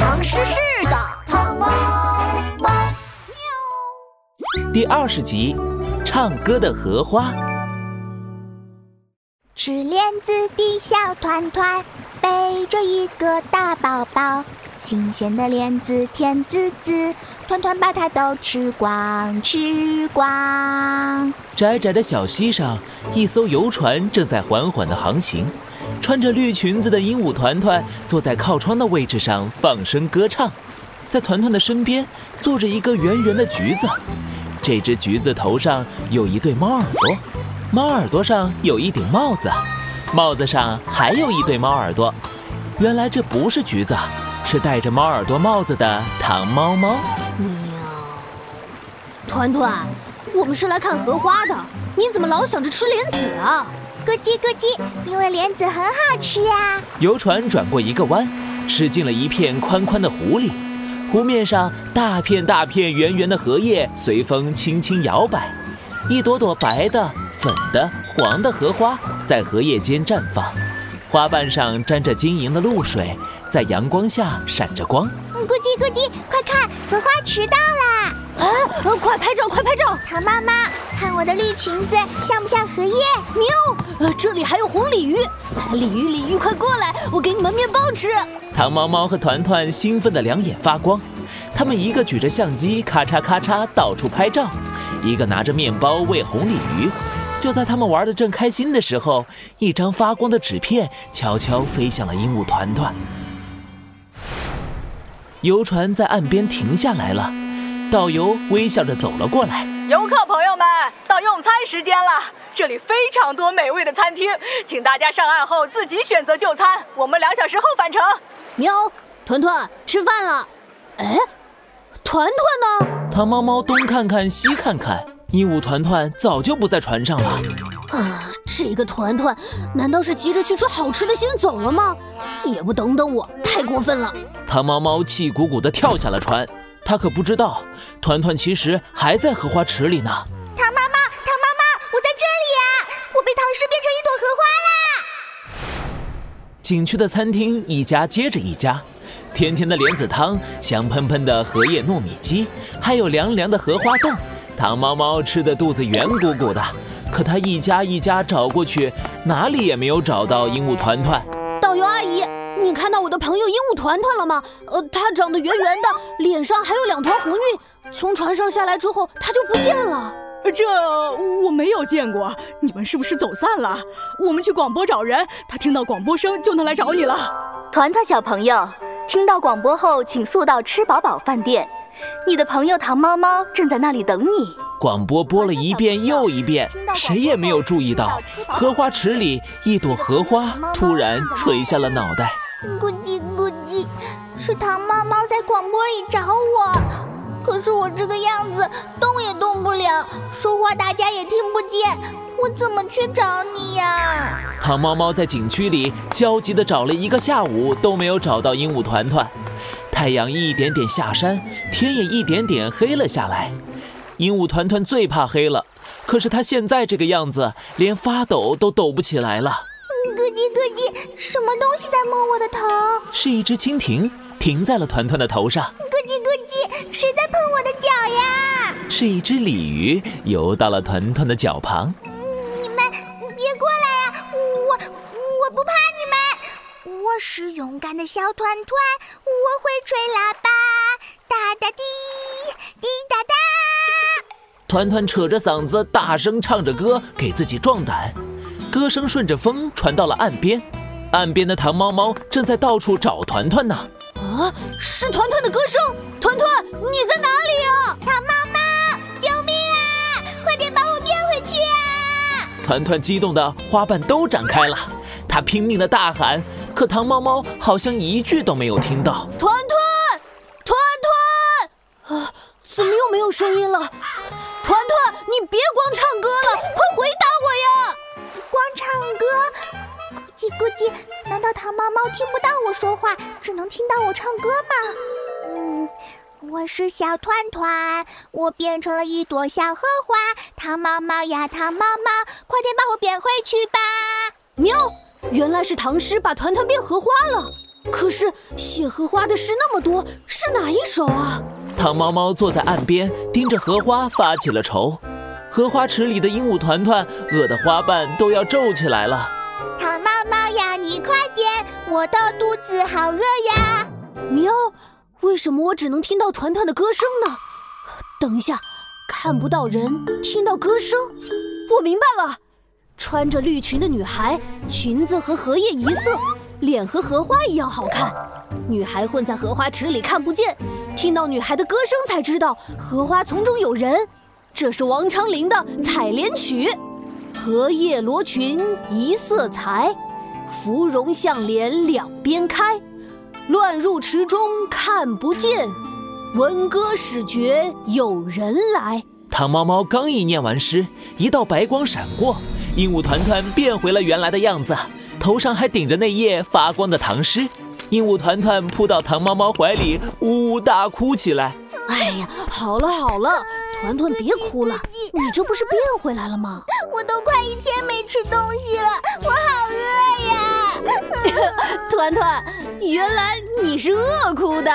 唐诗诗的糖猫猫喵第二十集，唱歌的荷花。吃莲子的小团团背着一个大包包，新鲜的莲子甜滋滋，团团把它都吃光吃光。窄窄的小溪上，一艘游船正在缓缓的航行。穿着绿裙子的鹦鹉团团坐在靠窗的位置上放声歌唱，在团团的身边坐着一个圆圆的橘子，这只橘子头上有一对猫耳朵，猫耳朵上有一顶帽子，帽子上还有一对猫耳朵。原来这不是橘子，是戴着猫耳朵帽子的糖猫猫。喵，团团，我们是来看荷花的，你怎么老想着吃莲子啊？咕叽咕叽，因为莲子很好吃啊！游船转过一个弯，驶进了一片宽宽的湖里。湖面上大片大片圆圆的荷叶随风轻轻摇摆，一朵朵白的、粉的、黄的荷花在荷叶间绽放，花瓣上沾着晶莹的露水，在阳光下闪着光。咕叽咕叽，快看，荷花迟到啦！啊，快拍照，快拍照！糖妈妈，看我的绿裙子像不像荷叶？喵，呃，这里还有红鲤鱼，鲤鱼鲤鱼，快过来，我给你们面包吃。糖猫猫和团团兴奋的两眼发光，他们一个举着相机，咔嚓咔嚓到处拍照，一个拿着面包喂红鲤鱼。就在他们玩的正开心的时候，一张发光的纸片悄悄飞向了鹦鹉团团。游船在岸边停下来了，导游微笑着走了过来。游客朋友们，到用餐时间了，这里非常多美味的餐厅，请大家上岸后自己选择就餐。我们两小时后返程。喵，团团吃饭了。哎，团团呢？糖猫猫东看看西看看，鹦鹉团团早就不在船上了。啊，这个团团难道是急着去吃好吃的先走了吗？也不等等我，太过分了！糖猫猫气鼓鼓地跳下了船，他可不知道团团其实还在荷花池里呢。糖妈妈，糖妈妈，我在这里呀！我被唐诗变成一朵荷花啦！景区的餐厅一家接着一家，甜甜的莲子汤，香喷喷的荷叶糯米鸡，还有凉凉的荷花冻。糖猫猫吃的肚子圆鼓鼓的，可它一家一家找过去，哪里也没有找到鹦鹉团团。朋友鹦鹉团团了吗？呃，它长得圆圆的，脸上还有两团红晕。从船上下来之后，它就不见了。这我没有见过，你们是不是走散了？我们去广播找人，他听到广播声就能来找你了。团团小朋友，听到广播后，请速到吃饱饱饭店。你的朋友糖猫猫正在那里等你。广播播了一遍又一遍，谁也没有注意到荷花池里一朵荷花突然垂下了脑袋。咕叽咕叽，是糖猫猫在广播里找我，可是我这个样子动也动不了，说话大家也听不见，我怎么去找你呀？糖猫猫在景区里焦急地找了一个下午，都没有找到鹦鹉团团。太阳一点点下山，天也一点点黑了下来。鹦鹉团团最怕黑了，可是它现在这个样子，连发抖都抖不起来了。头？是一只蜻蜓，停在了团团的头上。咕叽咕叽，谁在碰我的脚呀？是一只鲤鱼，游到了团团的脚旁。你们别过来啊！我我不怕你们，我是勇敢的小团团，我会吹喇叭，哒哒滴滴哒哒。团团扯着嗓子大声唱着歌，给自己壮胆。歌声顺着风传到了岸边，岸边的糖猫猫正在到处找团团呢。啊，是团团的歌声！团团，你在哪里呀？糖猫猫，救命啊！快点把我变回去啊！团团激动的花瓣都展开了，他拼命的大喊，可糖猫猫好像一句都没有听到。团团，团团，啊，怎么又没有声音了？团团，你别光唱歌了，快回歌，咕叽咕叽，难道糖猫猫听不到我说话，只能听到我唱歌吗？嗯，我是小团团，我变成了一朵小荷花。糖猫猫呀，糖猫猫，快点把我变回去吧！喵，原来是唐诗把团团变荷花了。可是写荷花的诗那么多，是哪一首啊？糖猫猫坐在岸边，盯着荷花发起了愁。荷花池里的鹦鹉团团饿得花瓣都要皱起来了。呀，你快点，我的肚子好饿呀！喵，为什么我只能听到团团的歌声呢？等一下，看不到人，听到歌声，我明白了。穿着绿裙的女孩，裙子和荷叶一色，脸和荷花一样好看。女孩混在荷花池里看不见，听到女孩的歌声才知道荷花丛中有人。这是王昌龄的《采莲曲》：荷叶罗裙一色裁，芙蓉向脸两边开。乱入池中看不见，闻歌始觉有人来。唐猫猫刚一念完诗，一道白光闪过，鹦鹉团团变回了原来的样子，头上还顶着那页发光的唐诗。鹦鹉团团扑到唐猫猫怀里，呜呜大哭起来。哎呀，好了好了。团团，别哭了，你这不是变回来了吗？我都快一天没吃东西了，我好饿呀！团团，原来你是饿哭的。